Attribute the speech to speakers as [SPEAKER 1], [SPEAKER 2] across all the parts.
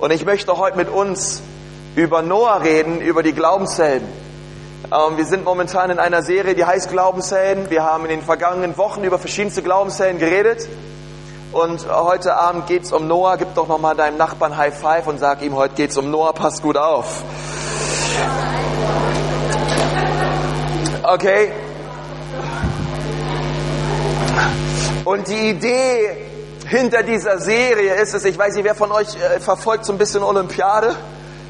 [SPEAKER 1] Und ich möchte heute mit uns über Noah reden, über die Glaubenshelden. Ähm, wir sind momentan in einer Serie, die heißt Glaubenshelden. Wir haben in den vergangenen Wochen über verschiedenste Glaubenshelden geredet. Und heute Abend geht es um Noah. Gib doch nochmal deinem Nachbarn High Five und sag ihm, heute geht es um Noah, pass gut auf. Okay? Und die Idee hinter dieser Serie ist es, ich weiß nicht, wer von euch äh, verfolgt so ein bisschen Olympiade?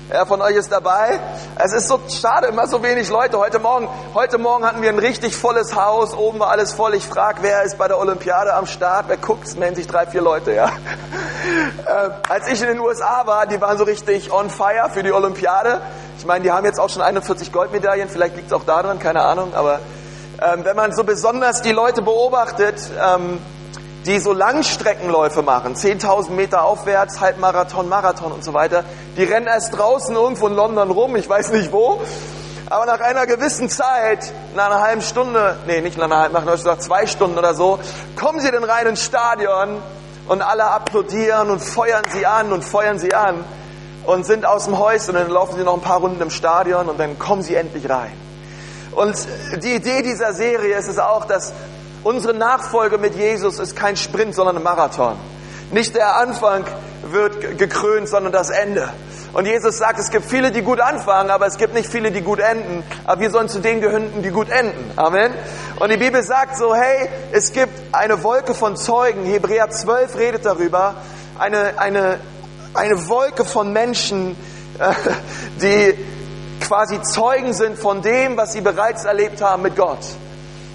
[SPEAKER 1] Wer von euch ist dabei? Es ist so schade, immer so wenig Leute. Heute Morgen, heute Morgen hatten wir ein richtig volles Haus, oben war alles voll. Ich frage, wer ist bei der Olympiade am Start? Wer guckt? Es melden sich drei, vier Leute, ja. Äh, als ich in den USA war, die waren so richtig on fire für die Olympiade. Ich meine, die haben jetzt auch schon 41 Goldmedaillen, vielleicht liegt es auch daran, keine Ahnung, aber ähm, wenn man so besonders die Leute beobachtet, ähm, die so Langstreckenläufe machen, 10.000 Meter aufwärts, Halbmarathon, Marathon und so weiter, die rennen erst draußen irgendwo in London rum, ich weiß nicht wo, aber nach einer gewissen Zeit, nach einer halben Stunde, nee, nicht nach einer halben, nach zwei Stunden oder so, kommen sie dann rein ins Stadion und alle applaudieren und feuern sie an und feuern sie an und sind aus dem Häuschen und dann laufen sie noch ein paar Runden im Stadion und dann kommen sie endlich rein. Und die Idee dieser Serie ist es auch, dass unsere Nachfolge mit Jesus ist kein Sprint, sondern ein Marathon. Nicht der Anfang wird gekrönt, sondern das Ende. Und Jesus sagt, es gibt viele, die gut anfangen, aber es gibt nicht viele, die gut enden. Aber wir sollen zu denen gehören, die gut enden. Amen. Und die Bibel sagt so, hey, es gibt eine Wolke von Zeugen. Hebräer 12 redet darüber. Eine, eine, eine Wolke von Menschen, die quasi Zeugen sind von dem, was sie bereits erlebt haben mit Gott.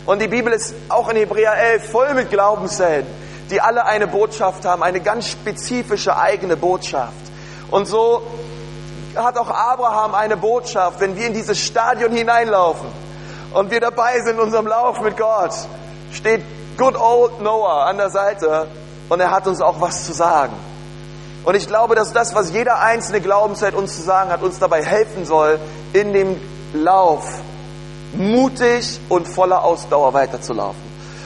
[SPEAKER 1] Und die Bibel ist auch in Hebräer 11 voll mit Glaubenshelden, die alle eine Botschaft haben, eine ganz spezifische eigene Botschaft. Und so hat auch Abraham eine Botschaft, wenn wir in dieses Stadion hineinlaufen und wir dabei sind in unserem Lauf mit Gott, steht Good Old Noah an der Seite und er hat uns auch was zu sagen. Und ich glaube, dass das, was jeder einzelne Glaubenszeit uns zu sagen hat, uns dabei helfen soll, in dem Lauf mutig und voller Ausdauer weiterzulaufen.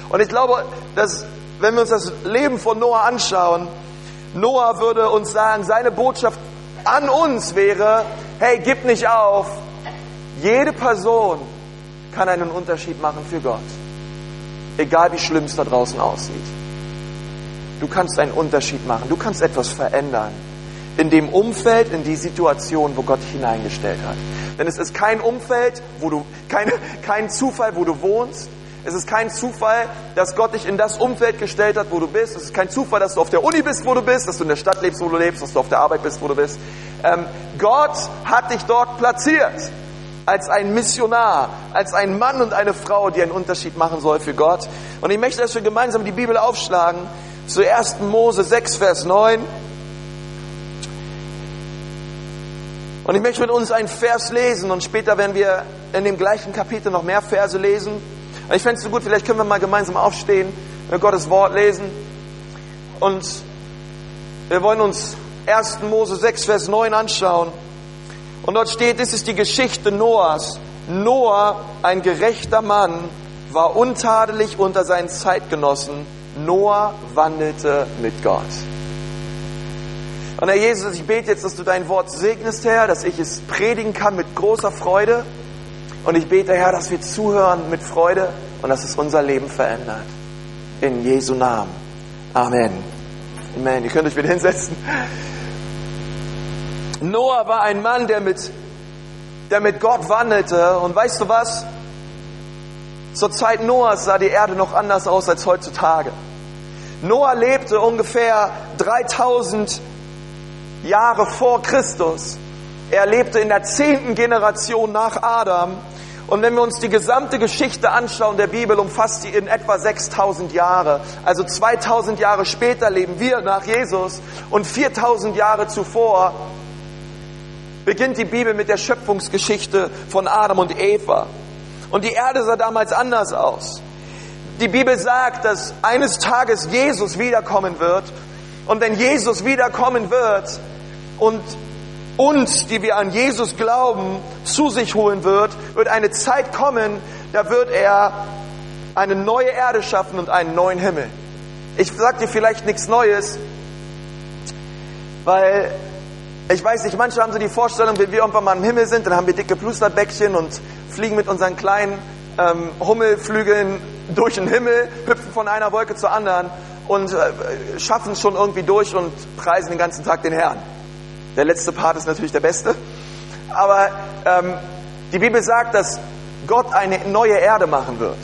[SPEAKER 1] Und ich glaube, dass wenn wir uns das Leben von Noah anschauen, Noah würde uns sagen, seine Botschaft an uns wäre, hey, gib nicht auf. Jede Person kann einen Unterschied machen für Gott. Egal wie schlimm es da draußen aussieht. Du kannst einen Unterschied machen. Du kannst etwas verändern. In dem Umfeld, in die Situation, wo Gott hineingestellt hat. Denn es ist kein Umfeld, wo du, kein, kein Zufall, wo du wohnst. Es ist kein Zufall, dass Gott dich in das Umfeld gestellt hat, wo du bist. Es ist kein Zufall, dass du auf der Uni bist, wo du bist, dass du in der Stadt lebst, wo du lebst, dass du auf der Arbeit bist, wo du bist. Ähm, Gott hat dich dort platziert als ein Missionar, als ein Mann und eine Frau, die einen Unterschied machen soll für Gott. Und ich möchte, dass wir gemeinsam die Bibel aufschlagen zu 1. Mose 6, Vers 9. Und ich möchte mit uns einen Vers lesen und später werden wir in dem gleichen Kapitel noch mehr Verse lesen. Und ich fände es so gut, vielleicht können wir mal gemeinsam aufstehen, wir Gottes Wort lesen. Und wir wollen uns 1. Mose 6, Vers 9 anschauen. Und dort steht, das ist die Geschichte Noahs. Noah, ein gerechter Mann, war untadelig unter seinen Zeitgenossen Noah wandelte mit Gott. Und Herr Jesus, ich bete jetzt, dass du dein Wort segnest, Herr, dass ich es predigen kann mit großer Freude. Und ich bete, Herr, dass wir zuhören mit Freude und dass es unser Leben verändert. In Jesu Namen. Amen. Amen. Ihr könnt euch wieder hinsetzen. Noah war ein Mann, der mit, der mit Gott wandelte. Und weißt du was? Zur Zeit Noahs sah die Erde noch anders aus als heutzutage. Noah lebte ungefähr 3000 Jahre vor Christus. Er lebte in der zehnten Generation nach Adam. Und wenn wir uns die gesamte Geschichte anschauen der Bibel, umfasst sie in etwa 6000 Jahre. Also 2000 Jahre später leben wir nach Jesus und 4000 Jahre zuvor beginnt die Bibel mit der Schöpfungsgeschichte von Adam und Eva. Und die Erde sah damals anders aus. Die Bibel sagt, dass eines Tages Jesus wiederkommen wird. Und wenn Jesus wiederkommen wird und uns, die wir an Jesus glauben, zu sich holen wird, wird eine Zeit kommen, da wird er eine neue Erde schaffen und einen neuen Himmel. Ich sage dir vielleicht nichts Neues, weil ich weiß nicht, manche haben so die Vorstellung, wenn wir irgendwann mal im Himmel sind, dann haben wir dicke Plusterbäckchen und fliegen mit unseren kleinen ähm, Hummelflügeln durch den Himmel, hüpfen von einer Wolke zur anderen und äh, schaffen es schon irgendwie durch und preisen den ganzen Tag den Herrn. Der letzte Part ist natürlich der beste. Aber ähm, die Bibel sagt, dass Gott eine neue Erde machen wird.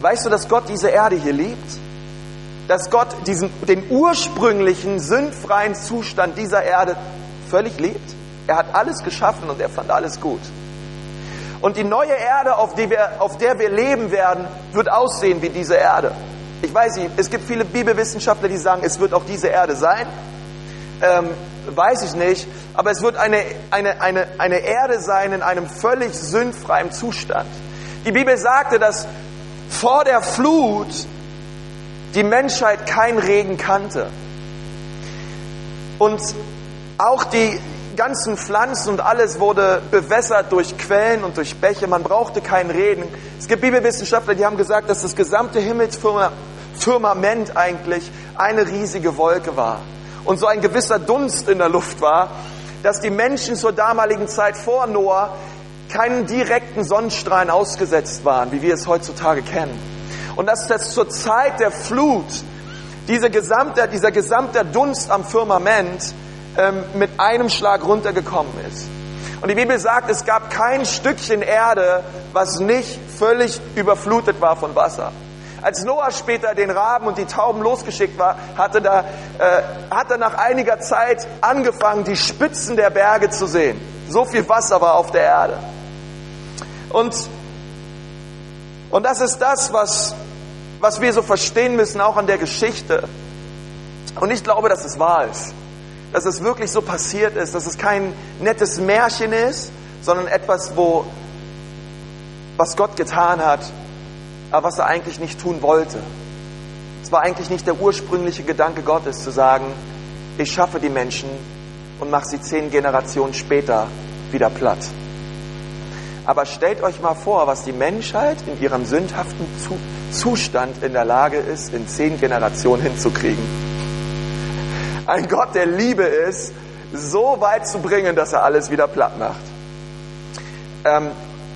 [SPEAKER 1] Weißt du, dass Gott diese Erde hier liebt? Dass Gott diesen, den ursprünglichen, sündfreien Zustand dieser Erde völlig liebt? Er hat alles geschaffen und er fand alles gut. Und die neue Erde, auf, wir, auf der wir leben werden, wird aussehen wie diese Erde. Ich weiß nicht, es gibt viele Bibelwissenschaftler, die sagen, es wird auch diese Erde sein. Ähm, weiß ich nicht, aber es wird eine, eine, eine, eine Erde sein in einem völlig sündfreien Zustand. Die Bibel sagte, dass vor der Flut die Menschheit kein Regen kannte. Und auch die ganzen Pflanzen und alles wurde bewässert durch Quellen und durch Bäche. Man brauchte keinen Regen. Es gibt Bibelwissenschaftler, die haben gesagt, dass das gesamte Himmelsfirmament eigentlich eine riesige Wolke war und so ein gewisser Dunst in der Luft war, dass die Menschen zur damaligen Zeit vor Noah keinen direkten Sonnenstrahlen ausgesetzt waren, wie wir es heutzutage kennen. Und dass das zur Zeit der Flut diese gesamte, dieser gesamte Dunst am Firmament ähm, mit einem Schlag runtergekommen ist. Und die Bibel sagt, es gab kein Stückchen Erde, was nicht völlig überflutet war von Wasser. Als Noah später den Raben und die Tauben losgeschickt war, hatte, da, äh, hat er nach einiger Zeit angefangen, die Spitzen der Berge zu sehen. So viel Wasser war auf der Erde. Und, und das ist das, was, was wir so verstehen müssen, auch an der Geschichte. Und ich glaube, dass es wahr ist. Dass es wirklich so passiert ist, dass es kein nettes Märchen ist, sondern etwas, wo, was Gott getan hat, aber was er eigentlich nicht tun wollte. Es war eigentlich nicht der ursprüngliche Gedanke Gottes zu sagen, ich schaffe die Menschen und mache sie zehn Generationen später wieder platt. Aber stellt euch mal vor, was die Menschheit in ihrem sündhaften Zustand in der Lage ist, in zehn Generationen hinzukriegen. Ein Gott der Liebe ist, so weit zu bringen, dass er alles wieder platt macht. Ähm,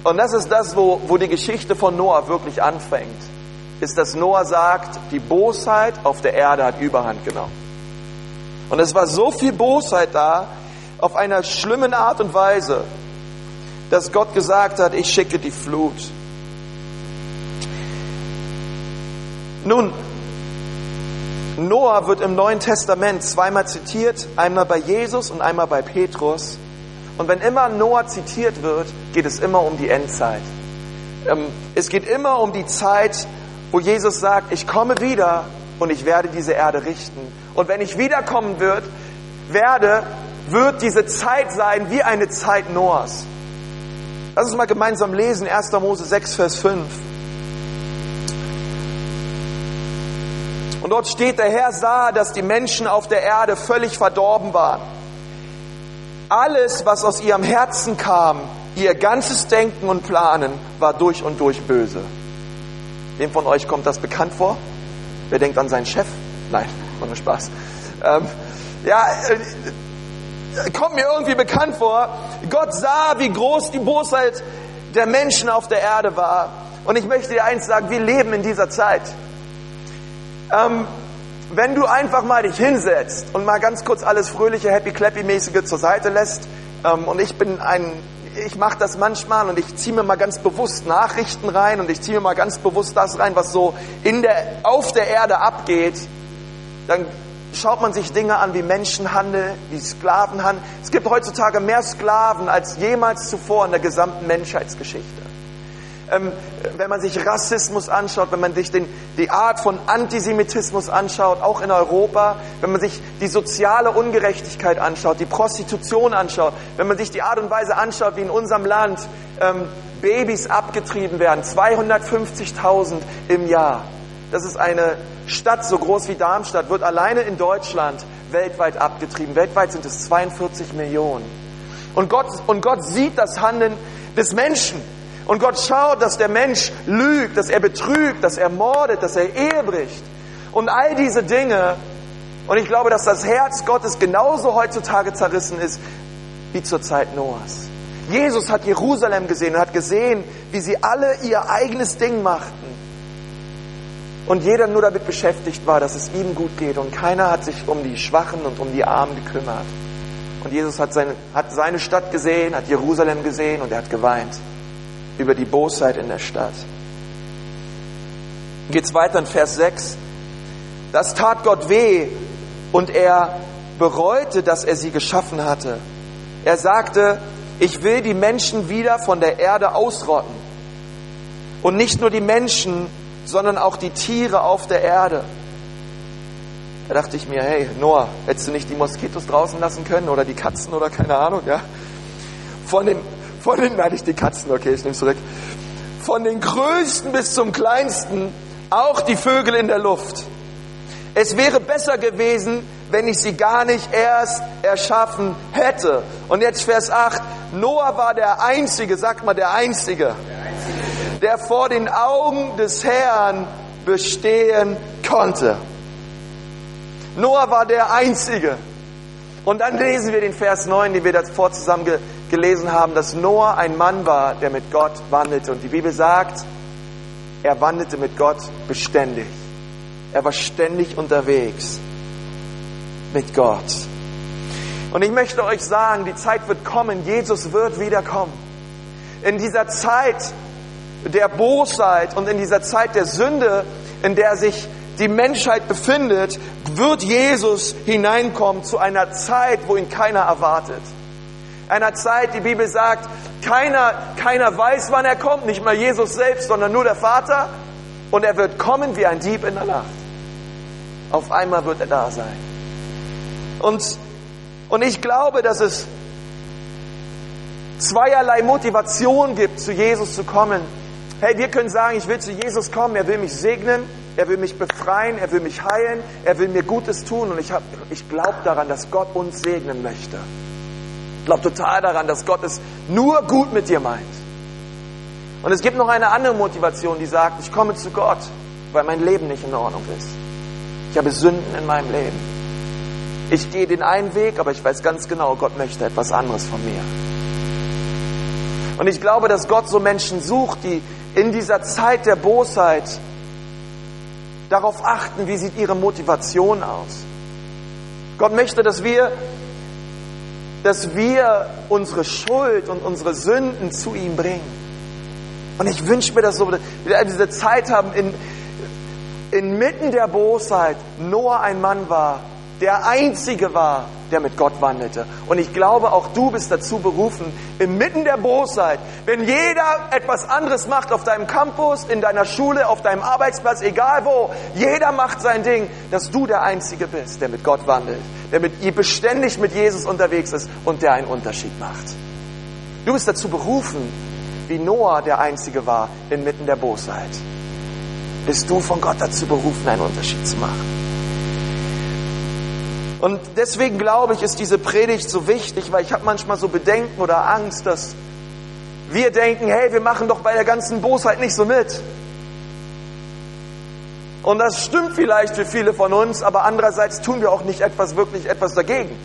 [SPEAKER 1] und das ist das, wo, wo die Geschichte von Noah wirklich anfängt. Ist, dass Noah sagt, die Bosheit auf der Erde hat Überhand genommen. Und es war so viel Bosheit da, auf einer schlimmen Art und Weise, dass Gott gesagt hat, ich schicke die Flut. Nun, Noah wird im Neuen Testament zweimal zitiert, einmal bei Jesus und einmal bei Petrus. Und wenn immer Noah zitiert wird, geht es immer um die Endzeit. Ähm, es geht immer um die Zeit, wo Jesus sagt, ich komme wieder und ich werde diese Erde richten. Und wenn ich wiederkommen wird, werde, wird diese Zeit sein wie eine Zeit Noahs. Lass uns mal gemeinsam lesen, 1. Mose 6, Vers 5. Und dort steht, der Herr sah, dass die Menschen auf der Erde völlig verdorben waren alles, was aus ihrem Herzen kam, ihr ganzes Denken und Planen, war durch und durch böse. Wem von euch kommt das bekannt vor? Wer denkt an seinen Chef? Nein, nur Spaß. Ähm, ja, äh, kommt mir irgendwie bekannt vor. Gott sah, wie groß die Bosheit der Menschen auf der Erde war. Und ich möchte dir eins sagen, wir leben in dieser Zeit. Ähm, wenn du einfach mal dich hinsetzt und mal ganz kurz alles fröhliche, happy clappy mäßige zur Seite lässt, ähm, und ich bin ein, ich mache das manchmal und ich ziehe mir mal ganz bewusst Nachrichten rein und ich ziehe mir mal ganz bewusst das rein, was so in der, auf der Erde abgeht, dann schaut man sich Dinge an wie Menschenhandel, wie Sklavenhandel. Es gibt heutzutage mehr Sklaven als jemals zuvor in der gesamten Menschheitsgeschichte ähm, wenn man sich Rassismus anschaut, wenn man sich den, die Art von Antisemitismus anschaut, auch in Europa, wenn man sich die soziale Ungerechtigkeit anschaut, die Prostitution anschaut, wenn man sich die Art und Weise anschaut, wie in unserem Land ähm, Babys abgetrieben werden, 250.000 im Jahr. Das ist eine Stadt so groß wie Darmstadt, wird alleine in Deutschland weltweit abgetrieben. Weltweit sind es 42 Millionen. Und Gott, und Gott sieht das Handeln des Menschen. Und Gott schaut, dass der Mensch lügt, dass er betrügt, dass er mordet, dass er Ehe bricht. Und all diese Dinge Und ich glaube, dass das Herz Gottes genauso heutzutage zerrissen ist wie zur Zeit Noahs. Jesus hat Jerusalem gesehen und hat gesehen, wie sie alle ihr eigenes Ding machten. Und jeder nur damit beschäftigt war, dass es ihm gut geht. Und keiner hat sich um die Schwachen und um die Armen gekümmert. Und Jesus hat seine, hat seine Stadt gesehen, hat Jerusalem gesehen und er hat geweint über die Bosheit in der Stadt. Geht's weiter in Vers 6. Das tat Gott weh und er bereute, dass er sie geschaffen hatte. Er sagte, ich will die Menschen wieder von der Erde ausrotten. Und nicht nur die Menschen, sondern auch die Tiere auf der Erde. Da dachte ich mir, hey, Noah, hättest du nicht die Moskitos draußen lassen können oder die Katzen oder keine Ahnung, ja? Von den, von den, nein, nicht die Katzen, okay, ich nehme zurück. Von den größten bis zum kleinsten, auch die Vögel in der Luft. Es wäre besser gewesen, wenn ich sie gar nicht erst erschaffen hätte. Und jetzt Vers 8. Noah war der Einzige, sagt mal der Einzige, der vor den Augen des Herrn bestehen konnte. Noah war der Einzige. Und dann lesen wir den Vers 9, den wir davor zusammen gelesen haben, dass Noah ein Mann war, der mit Gott wandelte. Und die Bibel sagt, er wandelte mit Gott beständig. Er war ständig unterwegs mit Gott. Und ich möchte euch sagen, die Zeit wird kommen, Jesus wird wiederkommen. In dieser Zeit der Bosheit und in dieser Zeit der Sünde, in der sich die Menschheit befindet, wird Jesus hineinkommen zu einer Zeit, wo ihn keiner erwartet. Einer Zeit, die Bibel sagt, keiner, keiner weiß, wann er kommt, nicht mal Jesus selbst, sondern nur der Vater. Und er wird kommen wie ein Dieb in der Nacht. Auf einmal wird er da sein. Und, und ich glaube, dass es zweierlei Motivation gibt, zu Jesus zu kommen. Hey, wir können sagen, ich will zu Jesus kommen, er will mich segnen, er will mich befreien, er will mich heilen, er will mir Gutes tun und ich, ich glaube daran, dass Gott uns segnen möchte. Ich glaube total daran, dass Gott es nur gut mit dir meint. Und es gibt noch eine andere Motivation, die sagt, ich komme zu Gott, weil mein Leben nicht in Ordnung ist. Ich habe Sünden in meinem Leben. Ich gehe den einen Weg, aber ich weiß ganz genau, Gott möchte etwas anderes von mir. Und ich glaube, dass Gott so Menschen sucht, die in dieser Zeit der Bosheit darauf achten, wie sieht ihre Motivation aus. Gott möchte, dass wir, dass wir unsere Schuld und unsere Sünden zu ihm bringen. Und ich wünsche mir, dass wir diese Zeit haben, in, inmitten der Bosheit Noah ein Mann war, der Einzige war, der mit Gott wandelte. Und ich glaube, auch du bist dazu berufen, inmitten der Bosheit, wenn jeder etwas anderes macht auf deinem Campus, in deiner Schule, auf deinem Arbeitsplatz, egal wo, jeder macht sein Ding, dass du der Einzige bist, der mit Gott wandelt, der mit, beständig mit Jesus unterwegs ist und der einen Unterschied macht. Du bist dazu berufen, wie Noah der Einzige war inmitten der Bosheit. Bist du von Gott dazu berufen, einen Unterschied zu machen. Und deswegen glaube ich, ist diese Predigt so wichtig, weil ich habe manchmal so Bedenken oder Angst, dass wir denken, hey, wir machen doch bei der ganzen Bosheit nicht so mit. Und das stimmt vielleicht für viele von uns, aber andererseits tun wir auch nicht etwas wirklich etwas dagegen.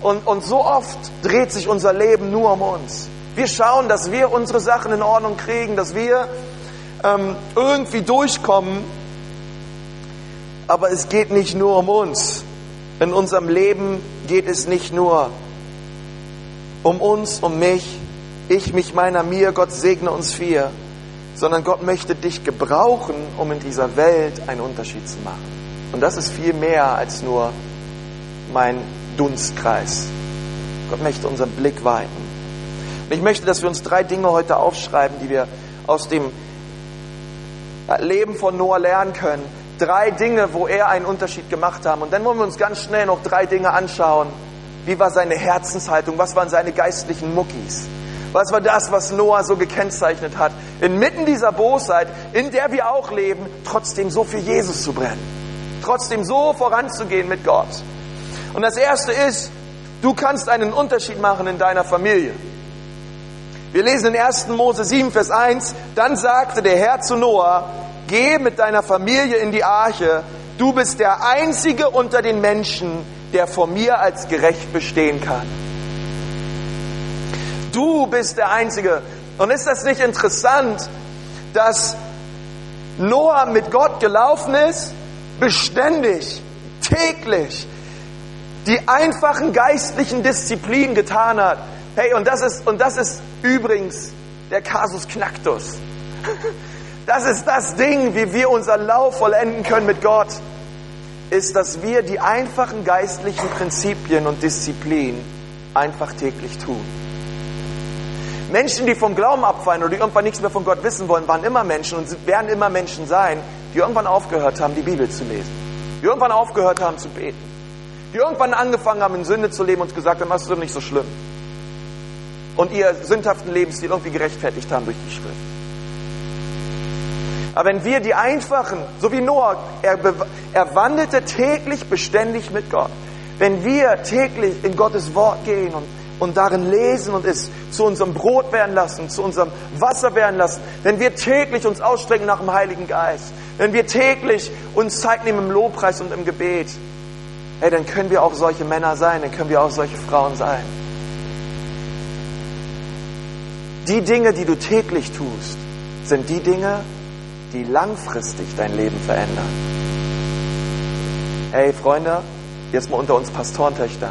[SPEAKER 1] Und, und so oft dreht sich unser Leben nur um uns. Wir schauen, dass wir unsere Sachen in Ordnung kriegen, dass wir ähm, irgendwie durchkommen. Aber es geht nicht nur um uns. In unserem Leben geht es nicht nur um uns, um mich, ich, mich, meiner, mir, Gott segne uns vier, sondern Gott möchte dich gebrauchen, um in dieser Welt einen Unterschied zu machen. Und das ist viel mehr als nur mein Dunstkreis. Gott möchte unseren Blick weiten. Und ich möchte, dass wir uns drei Dinge heute aufschreiben, die wir aus dem Leben von Noah lernen können. Drei Dinge, wo er einen Unterschied gemacht hat. Und dann wollen wir uns ganz schnell noch drei Dinge anschauen. Wie war seine Herzenshaltung? Was waren seine geistlichen Muckis? Was war das, was Noah so gekennzeichnet hat? Inmitten dieser Bosheit, in der wir auch leben, trotzdem so für Jesus zu brennen. Trotzdem so voranzugehen mit Gott. Und das erste ist, du kannst einen Unterschied machen in deiner Familie. Wir lesen in 1. Mose 7, Vers 1, dann sagte der Herr zu Noah, geh mit deiner Familie in die Arche, du bist der Einzige unter den Menschen, der vor mir als gerecht bestehen kann. Du bist der Einzige. Und ist das nicht interessant, dass Noah mit Gott gelaufen ist, beständig, täglich, die einfachen geistlichen Disziplinen getan hat. Hey, und das ist, und das ist übrigens der Kasus Knacktus. Das ist das Ding, wie wir unser Lauf vollenden können mit Gott, ist, dass wir die einfachen geistlichen Prinzipien und Disziplinen einfach täglich tun. Menschen, die vom Glauben abfallen oder die irgendwann nichts mehr von Gott wissen wollen, waren immer Menschen und werden immer Menschen sein, die irgendwann aufgehört haben, die Bibel zu lesen. Die irgendwann aufgehört haben zu beten. Die irgendwann angefangen haben, in Sünde zu leben und gesagt haben, das ist doch nicht so schlimm. Und ihr sündhaften Lebensstil irgendwie gerechtfertigt haben durch die Schrift. Aber wenn wir die einfachen, so wie Noah, er, er wandelte täglich beständig mit Gott. Wenn wir täglich in Gottes Wort gehen und, und darin lesen und es zu unserem Brot werden lassen, zu unserem Wasser werden lassen, wenn wir täglich uns ausstrecken nach dem Heiligen Geist, wenn wir täglich uns Zeit nehmen im Lobpreis und im Gebet, hey, dann können wir auch solche Männer sein, dann können wir auch solche Frauen sein. Die Dinge, die du täglich tust, sind die Dinge, die langfristig dein Leben verändern. Hey Freunde, jetzt mal unter uns Pastorentöchter.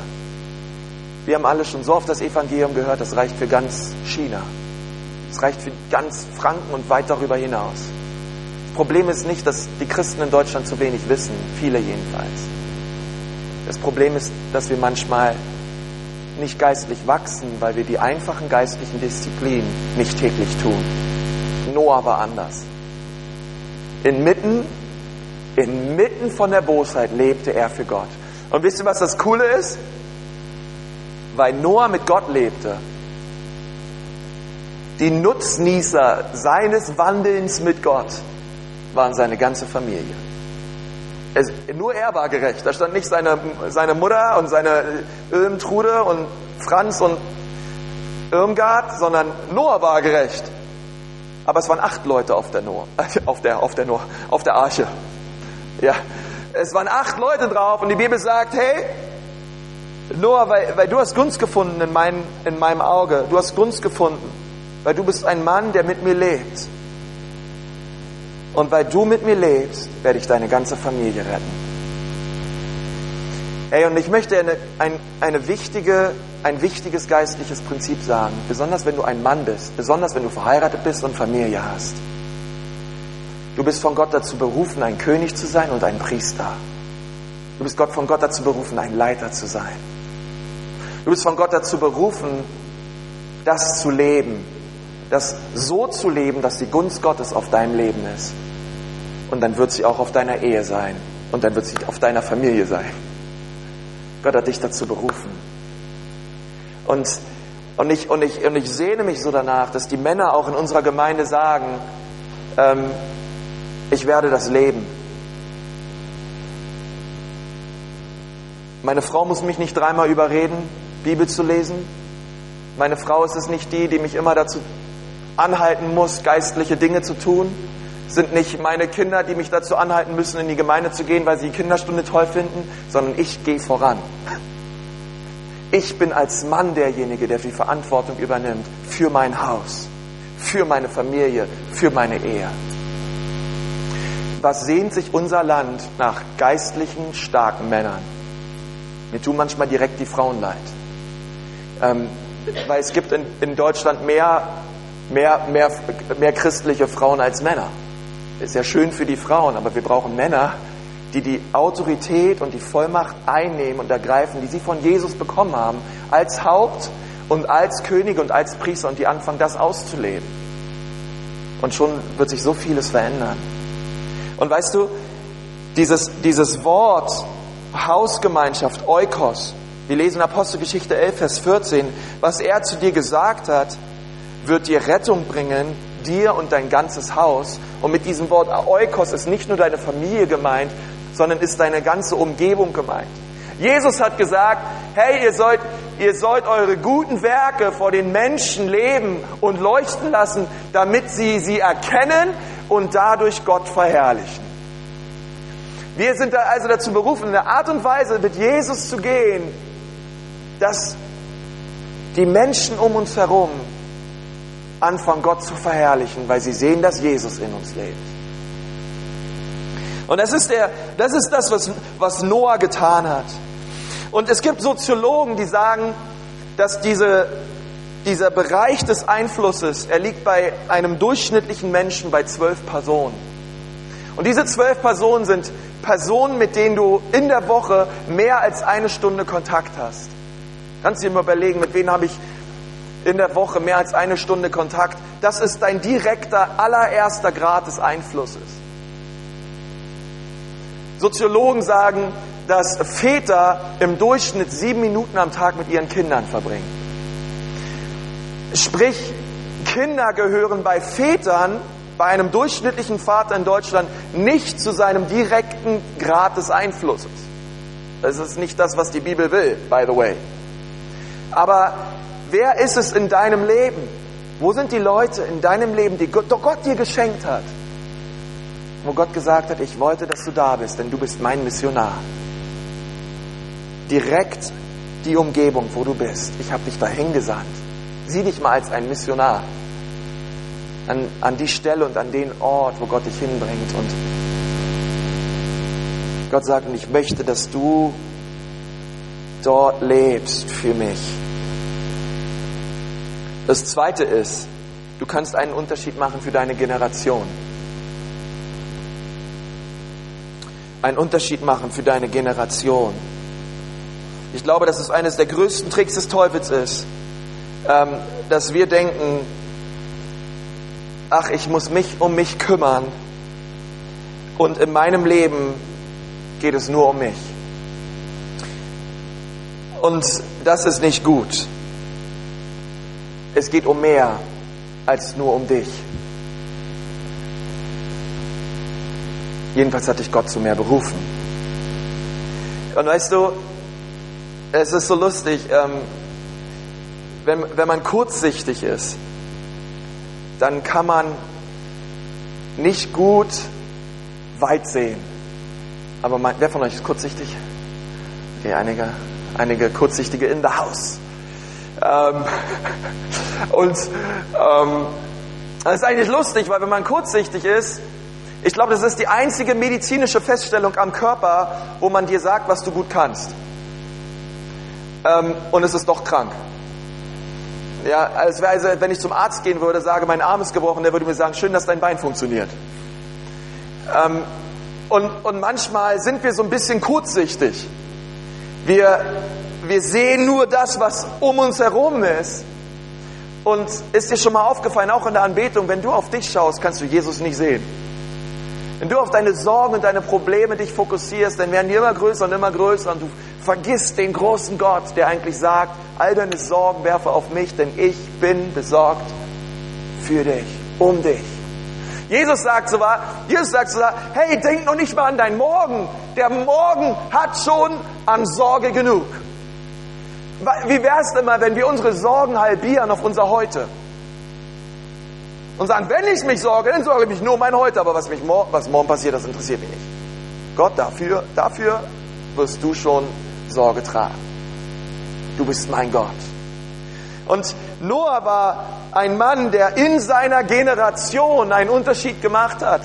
[SPEAKER 1] Wir haben alle schon so oft das Evangelium gehört, das reicht für ganz China. Es reicht für ganz Franken und weit darüber hinaus. Das Problem ist nicht, dass die Christen in Deutschland zu wenig wissen, viele jedenfalls. Das Problem ist, dass wir manchmal nicht geistlich wachsen, weil wir die einfachen geistlichen Disziplinen nicht täglich tun. Noah war anders. Inmitten, inmitten von der Bosheit lebte er für Gott. Und wisst ihr, was das Coole ist? Weil Noah mit Gott lebte, die Nutznießer seines Wandelns mit Gott waren seine ganze Familie. Es, nur er war gerecht. Da stand nicht seine, seine Mutter und seine Irmtrude und Franz und Irmgard, sondern Noah war gerecht. Aber es waren acht Leute auf der Noah, auf der, auf der Noah, auf der Arche. Ja, es waren acht Leute drauf und die Bibel sagt, hey, Noah, weil, weil du hast Gunst gefunden in, mein, in meinem Auge, du hast Gunst gefunden, weil du bist ein Mann, der mit mir lebt. Und weil du mit mir lebst, werde ich deine ganze Familie retten. Hey, und ich möchte eine, ein, eine wichtige, ein wichtiges geistliches Prinzip sagen, besonders wenn du ein Mann bist, besonders wenn du verheiratet bist und Familie hast. Du bist von Gott dazu berufen, ein König zu sein und ein Priester. Du bist Gott von Gott dazu berufen, ein Leiter zu sein. Du bist von Gott dazu berufen, das zu leben, das so zu leben, dass die Gunst Gottes auf deinem Leben ist. Und dann wird sie auch auf deiner Ehe sein. Und dann wird sie auf deiner Familie sein. Gott hat dich dazu berufen. Und, und, ich, und, ich, und ich sehne mich so danach, dass die Männer auch in unserer Gemeinde sagen, ähm, ich werde das leben. Meine Frau muss mich nicht dreimal überreden, Bibel zu lesen. Meine Frau ist es nicht die, die mich immer dazu anhalten muss, geistliche Dinge zu tun. Sind nicht meine Kinder, die mich dazu anhalten müssen, in die Gemeinde zu gehen, weil sie die Kinderstunde toll finden, sondern ich gehe voran. Ich bin als Mann derjenige, der die Verantwortung übernimmt für mein Haus, für meine Familie, für meine Ehe. Was sehnt sich unser Land nach geistlichen, starken Männern? Mir tun manchmal direkt die Frauen leid. Ähm, weil es gibt in, in Deutschland mehr mehr, mehr, mehr christliche Frauen als Männer. Ist ja schön für die Frauen, aber wir brauchen Männer, die die Autorität und die Vollmacht einnehmen und ergreifen, die sie von Jesus bekommen haben, als Haupt und als Könige und als Priester und die anfangen, das auszuleben. Und schon wird sich so vieles verändern. Und weißt du, dieses, dieses Wort Hausgemeinschaft, Oikos, wir lesen Apostelgeschichte 11, Vers 14, was er zu dir gesagt hat, wird dir Rettung bringen, dir und dein ganzes Haus. Und mit diesem Wort Oikos ist nicht nur deine Familie gemeint, sondern ist deine ganze Umgebung gemeint. Jesus hat gesagt, hey, ihr sollt, ihr sollt eure guten Werke vor den Menschen leben und leuchten lassen, damit sie sie erkennen und dadurch Gott verherrlichen. Wir sind da also dazu berufen, in der Art und Weise mit Jesus zu gehen, dass die Menschen um uns herum anfangen, Gott zu verherrlichen, weil sie sehen, dass Jesus in uns lebt. Und das ist, der, das, ist das, was, was Noah getan hat. Und es gibt Soziologen, die sagen, dass diese, dieser Bereich des Einflusses, er liegt bei einem durchschnittlichen Menschen bei zwölf Personen. Und diese zwölf Personen sind Personen, mit denen du in der Woche mehr als eine Stunde Kontakt hast. Kannst du dir mal überlegen, mit wem habe ich in der Woche mehr als eine Stunde Kontakt? Das ist dein direkter, allererster Grad des Einflusses. Soziologen sagen, dass Väter im Durchschnitt sieben Minuten am Tag mit ihren Kindern verbringen. Sprich, Kinder gehören bei Vätern, bei einem durchschnittlichen Vater in Deutschland, nicht zu seinem direkten Grad des Einflusses. Das ist nicht das, was die Bibel will, by the way. Aber wer ist es in deinem Leben? Wo sind die Leute in deinem Leben, die Gott, dir geschenkt hat? Wo Gott gesagt hat, ich wollte, dass du da bist, denn du bist mein Missionar. Direkt die Umgebung, wo du bist. Ich habe dich dahin gesandt. Sieh dich mal als ein Missionar. An, an die Stelle und an den Ort, wo Gott dich hinbringt. Und Gott sagt, und ich möchte, dass du dort lebst für mich. Das Zweite ist, du kannst einen Unterschied machen für deine Generation. Einen Unterschied machen für deine Generation. Ich glaube, dass es eines der größten Tricks des Teufels ist, ähm, dass wir denken, ach, ich muss mich um mich kümmern und in meinem Leben geht es nur um mich. Und das ist nicht gut. Es geht um mehr als nur um dich. Jedenfalls hat dich Gott zu mehr berufen. Und weißt du, es ist so lustig, ähm, wenn, wenn man kurzsichtig ist, dann kann man nicht gut weit sehen. Aber man, wer von euch ist kurzsichtig? Okay, einige, einige kurzsichtige in the house. Ähm, und ähm, das ist eigentlich lustig, weil wenn man kurzsichtig ist, ich glaube, das ist die einzige medizinische Feststellung am Körper, wo man dir sagt, was du gut kannst. Ähm, und es ist doch krank. Ja, als wäre, also, wenn ich zum Arzt gehen würde, sage, mein Arm ist gebrochen, der würde mir sagen, schön, dass dein Bein funktioniert. Ähm, und, und manchmal sind wir so ein bisschen kurzsichtig. Wir, wir sehen nur das, was um uns herum ist. Und ist dir schon mal aufgefallen, auch in der Anbetung, wenn du auf dich schaust, kannst du Jesus nicht sehen. Wenn du auf deine Sorgen und deine Probleme dich fokussierst, dann werden die immer größer und immer größer und du vergisst den großen Gott, der eigentlich sagt, all deine Sorgen werfe auf mich, denn ich bin besorgt für dich, um dich. Jesus sagt sogar, Jesus sagt sogar, hey, denk noch nicht mal an dein Morgen. Der Morgen hat schon an Sorge genug. Wie wäre es denn mal, wenn wir unsere Sorgen halbieren auf unser Heute? Und sagen, wenn ich mich sorge, dann sorge ich mich nur um mein Heute, aber was, mich mor was morgen passiert, das interessiert mich nicht. Gott, dafür, dafür wirst du schon Sorge tragen. Du bist mein Gott. Und Noah war ein Mann, der in seiner Generation einen Unterschied gemacht hat.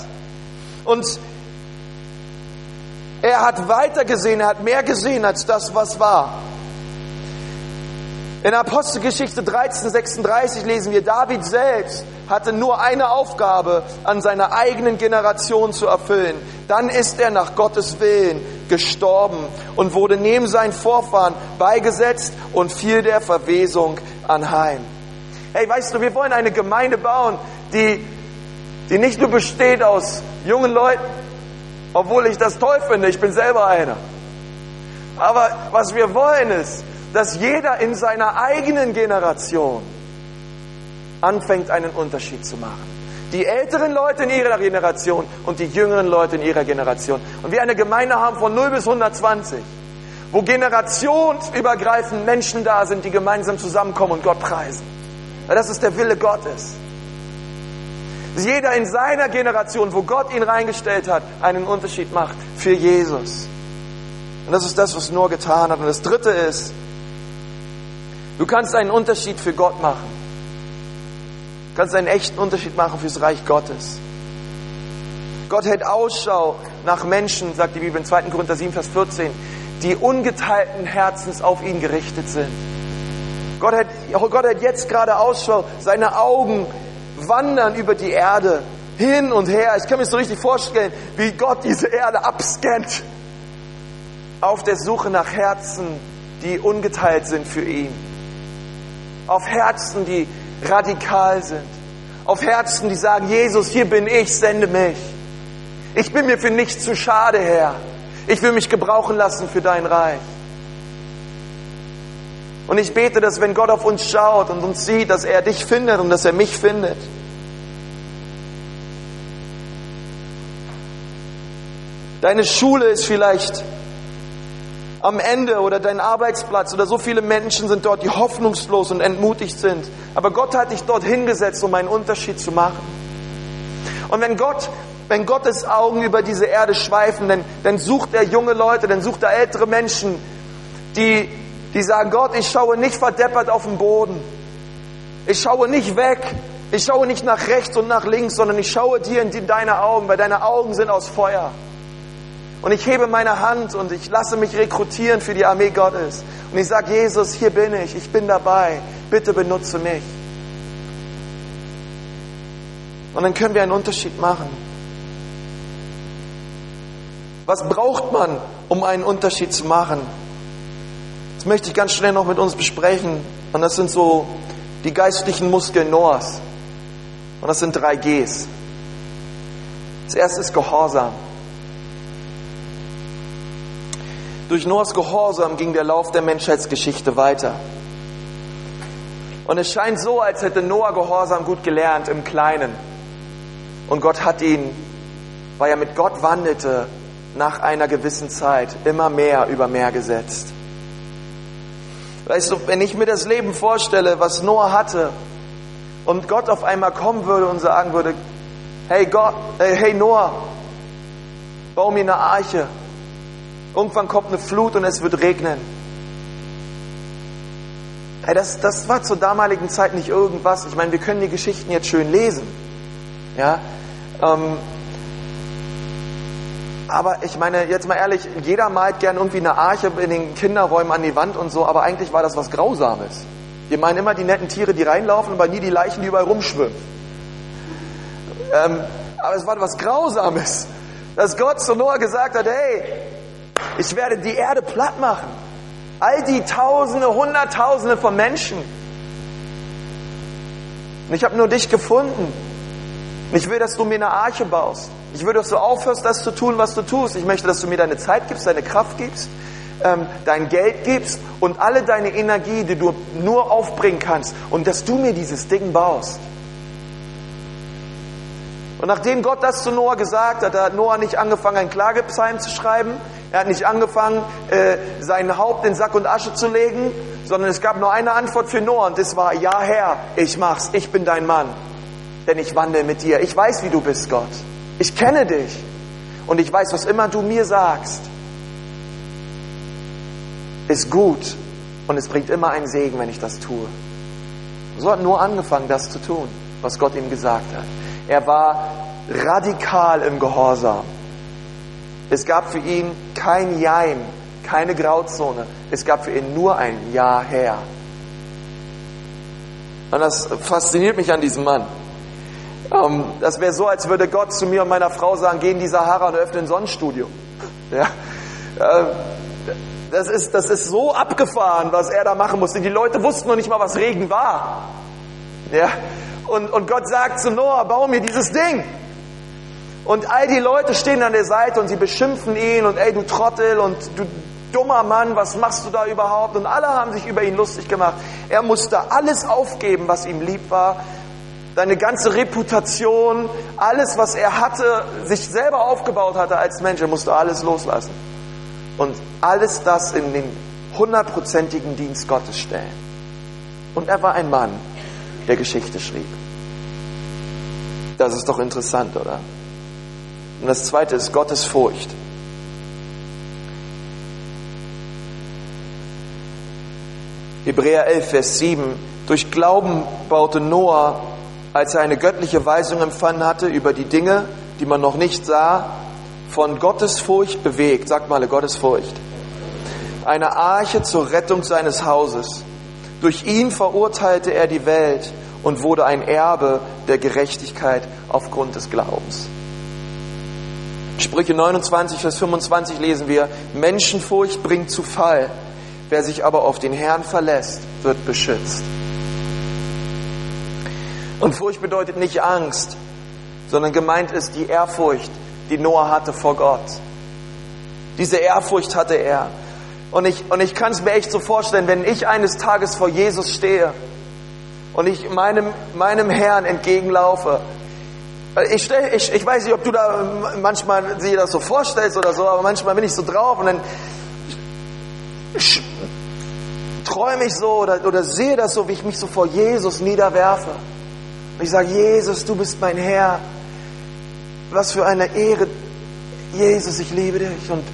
[SPEAKER 1] Und er hat weiter gesehen, er hat mehr gesehen als das, was war. In Apostelgeschichte 1336 lesen wir, David selbst hatte nur eine Aufgabe an seiner eigenen Generation zu erfüllen. Dann ist er nach Gottes Willen gestorben und wurde neben seinen Vorfahren beigesetzt und fiel der Verwesung anheim. Hey, weißt du, wir wollen eine Gemeinde bauen, die, die nicht nur besteht aus jungen Leuten, obwohl ich das toll finde, ich bin selber einer. Aber was wir wollen ist, dass jeder in seiner eigenen Generation anfängt, einen Unterschied zu machen. Die älteren Leute in ihrer Generation und die jüngeren Leute in ihrer Generation. Und wir eine Gemeinde haben von 0 bis 120, wo generationsübergreifend Menschen da sind, die gemeinsam zusammenkommen und Gott preisen. Weil das ist der Wille Gottes. Dass jeder in seiner Generation, wo Gott ihn reingestellt hat, einen Unterschied macht für Jesus. Und das ist das, was Noah getan hat. Und das Dritte ist, du kannst einen Unterschied für Gott machen. Du kannst einen echten Unterschied machen fürs Reich Gottes. Gott hält Ausschau nach Menschen, sagt die Bibel in 2. Korinther 7, Vers 14, die ungeteilten Herzens auf ihn gerichtet sind. Gott hat, Gott hat jetzt gerade Ausschau, seine Augen wandern über die Erde hin und her. Ich kann mir so richtig vorstellen, wie Gott diese Erde abscannt auf der Suche nach Herzen, die ungeteilt sind für ihn. Auf Herzen, die radikal sind. Auf Herzen, die sagen, Jesus, hier bin ich, sende mich. Ich bin mir für nichts zu schade, Herr. Ich will mich gebrauchen lassen für dein Reich. Und ich bete, dass wenn Gott auf uns schaut und uns sieht, dass er dich findet und dass er mich findet. Deine Schule ist vielleicht am Ende oder dein Arbeitsplatz oder so viele Menschen sind dort, die hoffnungslos und entmutigt sind. Aber Gott hat dich dort hingesetzt, um einen Unterschied zu machen. Und wenn Gott, wenn Gottes Augen über diese Erde schweifen, dann, dann sucht er junge Leute, dann sucht er ältere Menschen, die die sagen, Gott, ich schaue nicht verdeppert auf den Boden. Ich schaue nicht weg. Ich schaue nicht nach rechts und nach links, sondern ich schaue dir in deine Augen, weil deine Augen sind aus Feuer. Und ich hebe meine Hand und ich lasse mich rekrutieren für die Armee Gottes. Und ich sage, Jesus, hier bin ich, ich bin dabei, bitte benutze mich. Und dann können wir einen Unterschied machen. Was braucht man, um einen Unterschied zu machen? Das möchte ich ganz schnell noch mit uns besprechen. Und das sind so die geistlichen Muskeln Noahs. Und das sind drei Gs. Das erste ist Gehorsam. Durch Noahs Gehorsam ging der Lauf der Menschheitsgeschichte weiter. Und es scheint so, als hätte Noah Gehorsam gut gelernt im Kleinen. Und Gott hat ihn, weil er mit Gott wandelte, nach einer gewissen Zeit immer mehr über Meer gesetzt. Weißt du, wenn ich mir das Leben vorstelle, was Noah hatte, und Gott auf einmal kommen würde und sagen würde, hey Gott, äh, hey Noah, bau mir eine Arche. Irgendwann kommt eine Flut und es wird regnen. Hey, das, das war zur damaligen Zeit nicht irgendwas. Ich meine, wir können die Geschichten jetzt schön lesen. Ja, ähm, aber ich meine, jetzt mal ehrlich, jeder malt gern irgendwie eine Arche in den Kinderräumen an die Wand und so, aber eigentlich war das was Grausames. Wir meinen immer die netten Tiere, die reinlaufen, aber nie die Leichen, die überall rumschwimmen. Ähm, aber es war was Grausames, dass Gott zu Noah gesagt hat, hey, ich werde die Erde platt machen. All die Tausende, Hunderttausende von Menschen. Und ich habe nur dich gefunden. Ich will, dass du mir eine Arche baust. Ich will, dass du aufhörst, das zu tun, was du tust. Ich möchte, dass du mir deine Zeit gibst, deine Kraft gibst, ähm, dein Geld gibst und alle deine Energie, die du nur aufbringen kannst und dass du mir dieses Ding baust. Und nachdem Gott das zu Noah gesagt hat, hat Noah nicht angefangen, einen Klagepsalm zu schreiben. Er hat nicht angefangen, äh, sein Haupt in Sack und Asche zu legen, sondern es gab nur eine Antwort für Noah und das war, ja Herr, ich mach's, ich bin dein Mann, denn ich wandle mit dir. Ich weiß, wie du bist, Gott. Ich kenne dich und ich weiß, was immer du mir sagst, ist gut und es bringt immer einen Segen, wenn ich das tue. So hat nur angefangen, das zu tun, was Gott ihm gesagt hat. Er war radikal im Gehorsam. Es gab für ihn kein Jein, keine Grauzone. Es gab für ihn nur ein Ja, Herr. Und das fasziniert mich an diesem Mann. Ähm, das wäre so, als würde Gott zu mir und meiner Frau sagen, geh in die Sahara und öffne ein Sonnenstudio. Ja? Äh, das ist, das ist so abgefahren, was er da machen musste. Die Leute wussten noch nicht mal, was Regen war. Ja? Und, und Gott sagt zu Noah, bau mir dieses Ding. Und all die Leute stehen an der Seite und sie beschimpfen ihn und ey, du Trottel und du dummer Mann, was machst du da überhaupt? Und alle haben sich über ihn lustig gemacht. Er musste alles aufgeben, was ihm lieb war, seine ganze Reputation, alles, was er hatte, sich selber aufgebaut hatte als Mensch, er musste alles loslassen. Und alles das in den hundertprozentigen Dienst Gottes stellen. Und er war ein Mann, der Geschichte schrieb. Das ist doch interessant, oder? Und das zweite ist Gottes Furcht. Hebräer 11, Vers 7. Durch Glauben baute Noah, als er eine göttliche Weisung empfangen hatte über die Dinge, die man noch nicht sah, von Gottes Furcht bewegt, sag mal Gottes Furcht, eine Arche zur Rettung seines Hauses. Durch ihn verurteilte er die Welt und wurde ein Erbe der Gerechtigkeit aufgrund des Glaubens. Sprüche 29, Vers 25 lesen wir, Menschenfurcht bringt zu Fall, wer sich aber auf den Herrn verlässt, wird beschützt. Und Furcht bedeutet nicht Angst, sondern gemeint ist die Ehrfurcht, die Noah hatte vor Gott. Diese Ehrfurcht hatte er. Und ich, und ich kann es mir echt so vorstellen, wenn ich eines Tages vor Jesus stehe und ich meinem, meinem Herrn entgegenlaufe. Ich, stell, ich, ich weiß nicht, ob du da manchmal dir das so vorstellst oder so, aber manchmal bin ich so drauf und dann träume ich so oder, oder sehe das so, wie ich mich so vor Jesus niederwerfe. Und ich sage, Jesus, du bist mein Herr. Was für eine Ehre. Jesus, ich liebe dich. Und,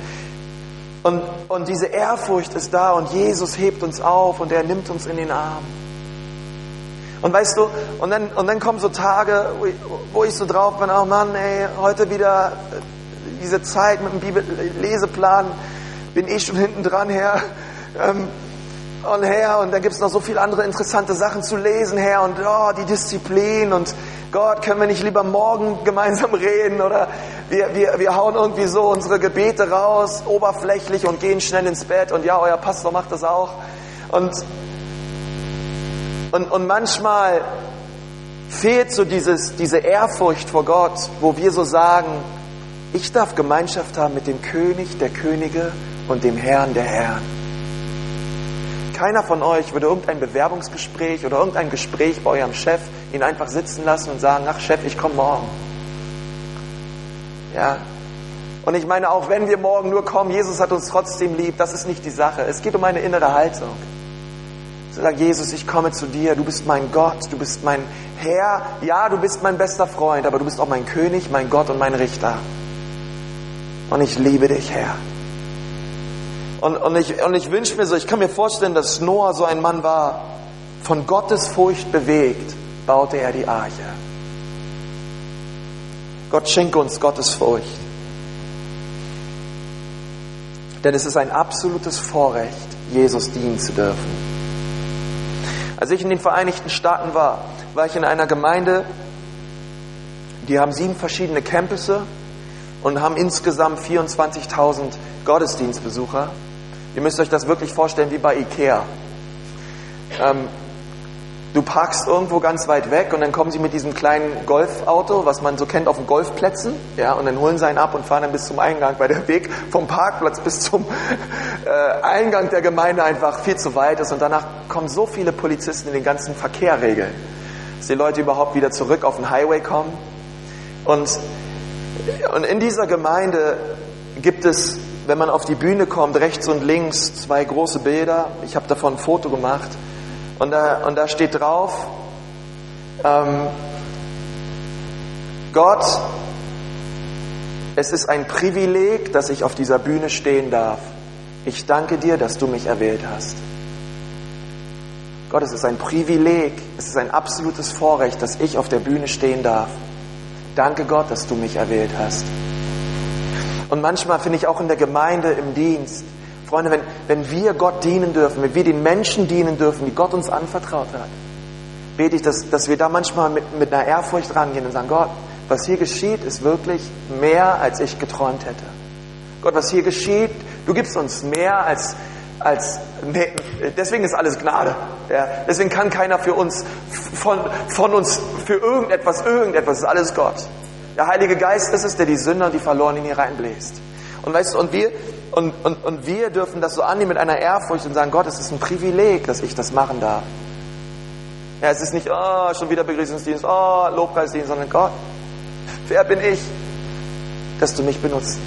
[SPEAKER 1] und, und diese Ehrfurcht ist da und Jesus hebt uns auf und er nimmt uns in den Arm. Und weißt du, und dann, und dann kommen so Tage, wo ich, so drauf bin, oh Mann, ey, heute wieder diese Zeit mit dem Bibelleseplan, bin ich schon hinten dran, Herr. Ähm, und Herr, und da gibt es noch so viele andere interessante Sachen zu lesen, Herr, und oh, die Disziplin und Gott, können wir nicht lieber morgen gemeinsam reden oder wir, wir, wir hauen irgendwie so unsere Gebete raus, oberflächlich und gehen schnell ins Bett und ja, euer Pastor macht das auch. Und, und, und manchmal fehlt so dieses, diese Ehrfurcht vor Gott, wo wir so sagen, ich darf Gemeinschaft haben mit dem König der Könige und dem Herrn der Herren. Keiner von euch würde irgendein Bewerbungsgespräch oder irgendein Gespräch bei eurem Chef ihn einfach sitzen lassen und sagen, ach Chef, ich komme morgen. Ja. Und ich meine, auch wenn wir morgen nur kommen, Jesus hat uns trotzdem lieb, das ist nicht die Sache. Es geht um eine innere Haltung. Zu sagen, Jesus, ich komme zu dir, du bist mein Gott, du bist mein Herr, ja, du bist mein bester Freund, aber du bist auch mein König, mein Gott und mein Richter. Und ich liebe dich, Herr. Und, und ich, und ich wünsche mir so, ich kann mir vorstellen, dass Noah so ein Mann war, von Gottes Furcht bewegt, baute er die Arche. Gott schenke uns Gottes Furcht. Denn es ist ein absolutes Vorrecht, Jesus dienen zu dürfen. Als ich in den Vereinigten Staaten war, war ich in einer Gemeinde, die haben sieben verschiedene Campusse und haben insgesamt 24.000 Gottesdienstbesucher. Ihr müsst euch das wirklich vorstellen wie bei Ikea. Ähm, du parkst irgendwo ganz weit weg und dann kommen sie mit diesem kleinen Golfauto, was man so kennt auf den Golfplätzen, ja, und dann holen sie einen ab und fahren dann bis zum Eingang, weil der Weg vom Parkplatz bis zum äh, Eingang der Gemeinde einfach viel zu weit ist und danach kommen so viele Polizisten, die den ganzen Verkehr regeln, dass die Leute überhaupt wieder zurück auf den Highway kommen. Und, und in dieser Gemeinde gibt es wenn man auf die Bühne kommt, rechts und links zwei große Bilder. Ich habe davon ein Foto gemacht. Und da, und da steht drauf, ähm, Gott, es ist ein Privileg, dass ich auf dieser Bühne stehen darf. Ich danke dir, dass du mich erwählt hast. Gott, es ist ein Privileg, es ist ein absolutes Vorrecht, dass ich auf der Bühne stehen darf. Danke Gott, dass du mich erwählt hast. Und manchmal finde ich auch in der Gemeinde, im Dienst, Freunde, wenn, wenn wir Gott dienen dürfen, wenn wir den Menschen dienen dürfen, die Gott uns anvertraut hat, bete ich, dass, dass wir da manchmal mit, mit einer Ehrfurcht rangehen und sagen, Gott, was hier geschieht, ist wirklich mehr, als ich geträumt hätte. Gott, was hier geschieht, du gibst uns mehr als, als nee, deswegen ist alles Gnade. Ja, deswegen kann keiner für uns, von, von uns, für irgendetwas, irgendetwas, ist alles Gott. Der Heilige Geist ist es, der die Sünder und die Verlorenen hier reinbläst. Und weißt du, und wir, und, und, und wir dürfen das so annehmen mit einer Ehrfurcht und sagen, Gott, es ist ein Privileg, dass ich das machen darf. Ja, es ist nicht, oh, schon wieder Begrüßungsdienst, oh, Lobpreisdienst, sondern Gott, wer bin ich, dass du mich benutzt?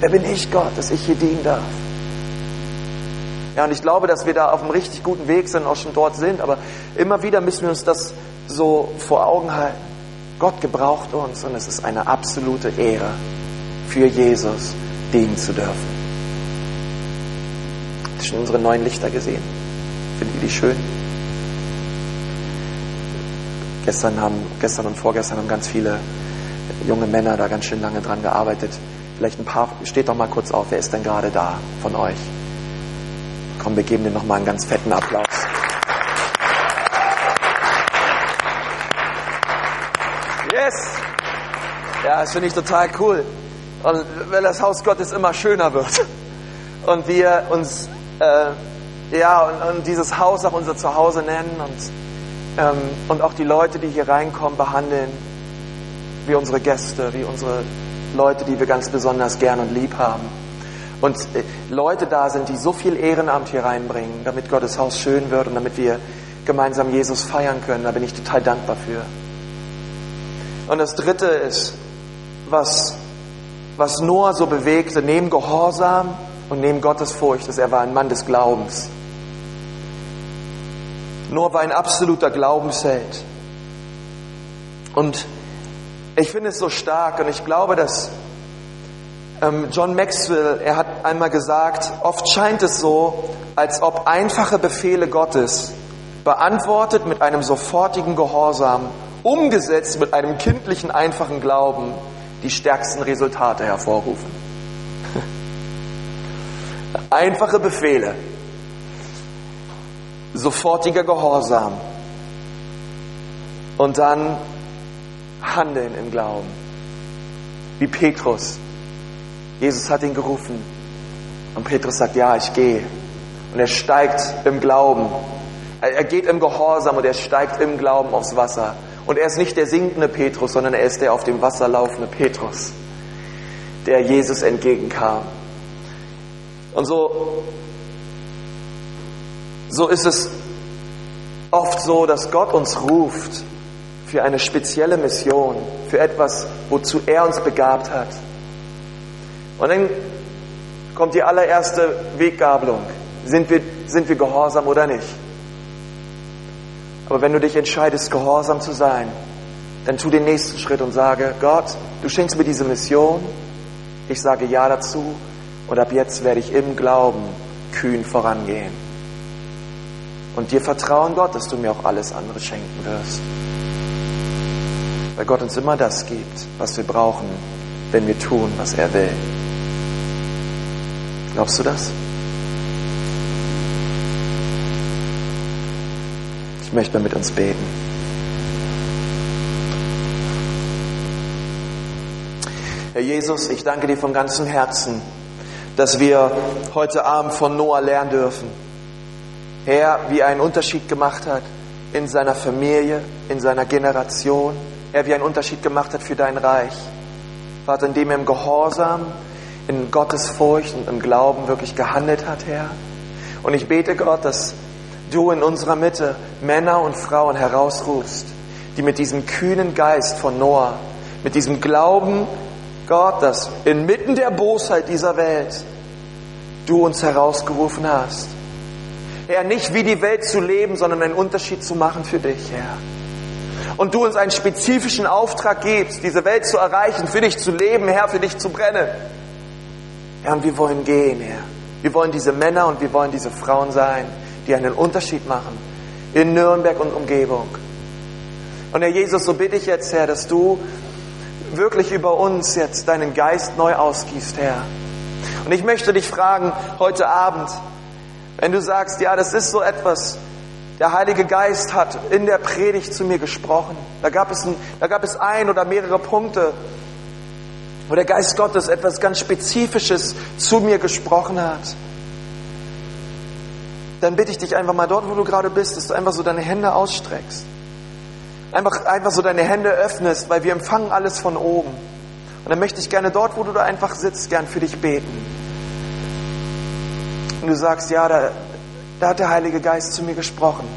[SPEAKER 1] Wer bin ich, Gott, dass ich hier dienen darf? Ja, und ich glaube, dass wir da auf einem richtig guten Weg sind, auch schon dort sind, aber immer wieder müssen wir uns das so vor Augen halten. Gott gebraucht uns und es ist eine absolute Ehre, für Jesus dienen zu dürfen. Hast du schon unsere neuen Lichter gesehen? Findet ihr die schön? Gestern, haben, gestern und vorgestern haben ganz viele junge Männer da ganz schön lange dran gearbeitet. Vielleicht ein paar, steht doch mal kurz auf, wer ist denn gerade da von euch? Komm, wir geben dir nochmal einen ganz fetten Applaus. Yes! Ja, das finde ich total cool. Und weil das Haus Gottes immer schöner wird. Und wir uns, äh, ja, und, und, dieses Haus auch unser Zuhause nennen und, ähm, und auch die Leute, die hier reinkommen, behandeln wie unsere Gäste, wie unsere Leute, die wir ganz besonders gern und lieb haben. Und äh, Leute da sind, die so viel Ehrenamt hier reinbringen, damit Gottes Haus schön wird und damit wir gemeinsam Jesus feiern können. Da bin ich total dankbar für. Und das Dritte ist, was, was Noah so bewegte, neben Gehorsam und neben Gottes Furcht, ist, er war ein Mann des Glaubens. Noah war ein absoluter Glaubensheld. Und ich finde es so stark und ich glaube, dass ähm, John Maxwell, er hat einmal gesagt, oft scheint es so, als ob einfache Befehle Gottes, beantwortet mit einem sofortigen Gehorsam, umgesetzt mit einem kindlichen, einfachen Glauben, die stärksten Resultate hervorrufen. Einfache Befehle, sofortiger Gehorsam und dann Handeln im Glauben. Wie Petrus. Jesus hat ihn gerufen und Petrus sagt, ja, ich gehe. Und er steigt im Glauben. Er geht im Gehorsam und er steigt im Glauben aufs Wasser. Und er ist nicht der sinkende Petrus, sondern er ist der auf dem Wasser laufende Petrus, der Jesus entgegenkam. Und so, so ist es oft so, dass Gott uns ruft für eine spezielle Mission, für etwas, wozu er uns begabt hat. Und dann kommt die allererste Weggabelung. Sind wir, sind wir gehorsam oder nicht? Aber wenn du dich entscheidest, gehorsam zu sein, dann tu den nächsten Schritt und sage, Gott, du schenkst mir diese Mission, ich sage Ja dazu und ab jetzt werde ich im Glauben kühn vorangehen. Und dir vertrauen, Gott, dass du mir auch alles andere schenken wirst weil Gott uns immer das gibt, was wir brauchen, wenn wir tun, was er will. Glaubst du das? Ich möchte mit uns beten. Herr Jesus, ich danke dir von ganzem Herzen, dass wir heute Abend von Noah lernen dürfen. Herr, wie er einen Unterschied gemacht hat in seiner Familie, in seiner Generation, Herr, wie einen Unterschied gemacht hat für dein Reich. Vater, indem er im Gehorsam, in Gottes Furcht und im Glauben wirklich gehandelt hat, Herr. Und ich bete Gott, dass du in unserer Mitte Männer und Frauen herausrufst, die mit diesem kühnen Geist von Noah, mit diesem Glauben, Gott, dass inmitten der Bosheit dieser Welt du uns herausgerufen hast. Herr, nicht wie die Welt zu leben, sondern einen Unterschied zu machen für dich, Herr und du uns einen spezifischen Auftrag gibst, diese Welt zu erreichen, für dich zu leben, Herr, für dich zu brennen. Herr, und wir wollen gehen, Herr. Wir wollen diese Männer und wir wollen diese Frauen sein, die einen Unterschied machen in Nürnberg und Umgebung. Und Herr Jesus, so bitte ich jetzt, Herr, dass du wirklich über uns jetzt deinen Geist neu ausgießt, Herr. Und ich möchte dich fragen heute Abend, wenn du sagst, ja, das ist so etwas, der Heilige Geist hat in der Predigt zu mir gesprochen. Da gab es ein, da gab es ein oder mehrere Punkte, wo der Geist Gottes etwas ganz Spezifisches zu mir gesprochen hat. Dann bitte ich dich einfach mal dort, wo du gerade bist, dass du einfach so deine Hände ausstreckst. Einfach, einfach so deine Hände öffnest, weil wir empfangen alles von oben. Und dann möchte ich gerne dort, wo du da einfach sitzt, gern für dich beten. Und du sagst, ja, da, da hat der Heilige Geist zu mir gesprochen.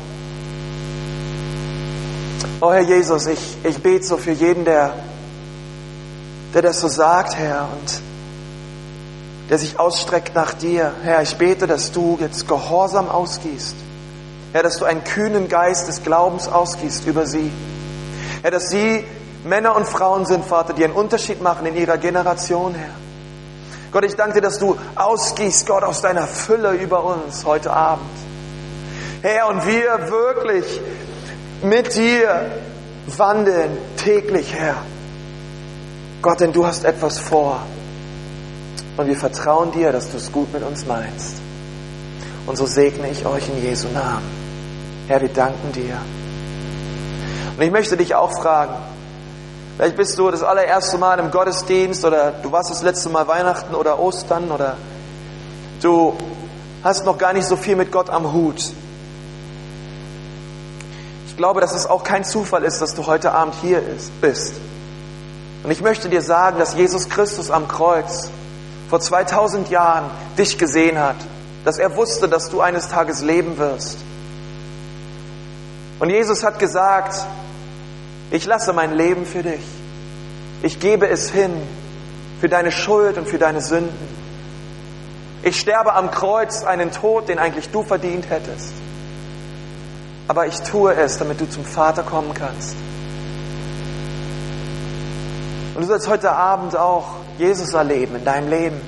[SPEAKER 1] Oh Herr Jesus, ich, ich bete so für jeden, der, der das so sagt, Herr, und der sich ausstreckt nach dir. Herr, ich bete, dass du jetzt Gehorsam ausgießt. Herr, dass du einen kühnen Geist des Glaubens ausgießt über sie. Herr, dass sie Männer und Frauen sind, Vater, die einen Unterschied machen in ihrer Generation, Herr. Gott, ich danke dir, dass du ausgießt, Gott, aus deiner Fülle über uns heute Abend. Herr, und wir wirklich mit dir wandeln täglich, Herr. Gott, denn du hast etwas vor. Und wir vertrauen dir, dass du es gut mit uns meinst. Und so segne ich euch in Jesu Namen. Herr, wir danken dir. Und ich möchte dich auch fragen, vielleicht bist du das allererste Mal im Gottesdienst oder du warst das letzte Mal Weihnachten oder Ostern oder du hast noch gar nicht so viel mit Gott am Hut. Ich glaube, dass es auch kein Zufall ist, dass du heute Abend hier bist. Und ich möchte dir sagen, dass Jesus Christus am Kreuz vor 2000 Jahren dich gesehen hat, dass er wusste, dass du eines Tages leben wirst. Und Jesus hat gesagt, ich lasse mein Leben für dich. Ich gebe es hin für deine Schuld und für deine Sünden. Ich sterbe am Kreuz einen Tod, den eigentlich du verdient hättest. Aber ich tue es, damit du zum Vater kommen kannst. Und du sollst heute Abend auch Jesus erleben in deinem Leben.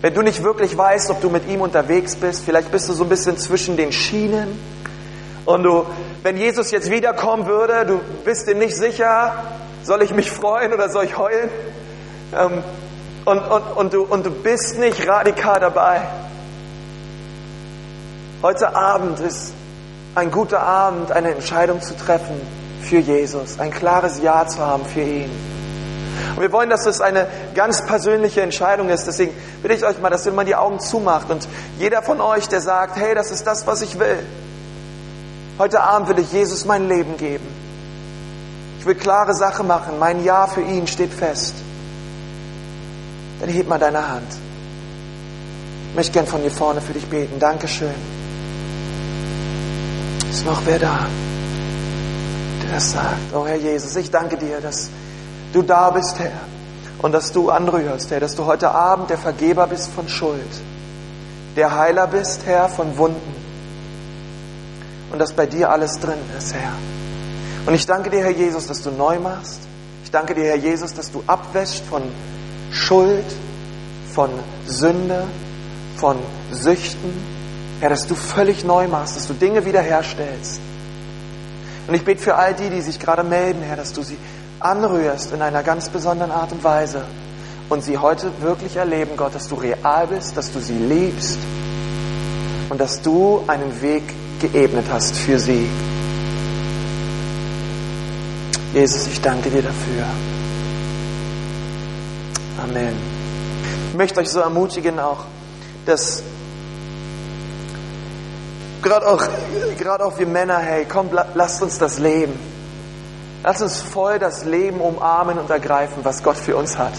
[SPEAKER 1] Wenn du nicht wirklich weißt, ob du mit ihm unterwegs bist, vielleicht bist du so ein bisschen zwischen den Schienen und du, wenn Jesus jetzt wiederkommen würde, du bist dir nicht sicher, soll ich mich freuen oder soll ich heulen? Ähm, und, und, und, du, und du bist nicht radikal dabei. Heute Abend ist ein guter Abend, eine Entscheidung zu treffen für Jesus, ein klares Ja zu haben für ihn. Und wir wollen, dass es eine ganz persönliche Entscheidung ist. Deswegen bitte ich euch mal, dass ihr mal die Augen zumacht und jeder von euch, der sagt, hey, das ist das, was ich will. Heute Abend will ich Jesus mein Leben geben. Ich will klare Sache machen. Mein Ja für ihn steht fest. Dann heb mal deine Hand. Ich möchte gern von hier vorne für dich beten. Dankeschön. Ist noch wer da, der das sagt? Oh Herr Jesus, ich danke dir, dass du da bist, Herr. Und dass du anrührst, Herr, dass du heute Abend der Vergeber bist von Schuld, der Heiler bist, Herr, von Wunden. Und dass bei dir alles drin ist, Herr. Und ich danke dir, Herr Jesus, dass du neu machst. Ich danke dir, Herr Jesus, dass du abwäscht von Schuld, von Sünde, von Süchten. Herr, dass du völlig neu machst, dass du Dinge wiederherstellst. Und ich bete für all die, die sich gerade melden, Herr, dass du sie anrührst in einer ganz besonderen Art und Weise und sie heute wirklich erleben, Gott, dass du real bist, dass du sie liebst und dass du einen Weg geebnet hast für sie. Jesus, ich danke dir dafür. Amen. Ich möchte euch so ermutigen auch, dass gerade auch, gerade auch wir Männer, hey, komm, lasst uns das leben. Lass uns voll das Leben umarmen und ergreifen, was Gott für uns hat.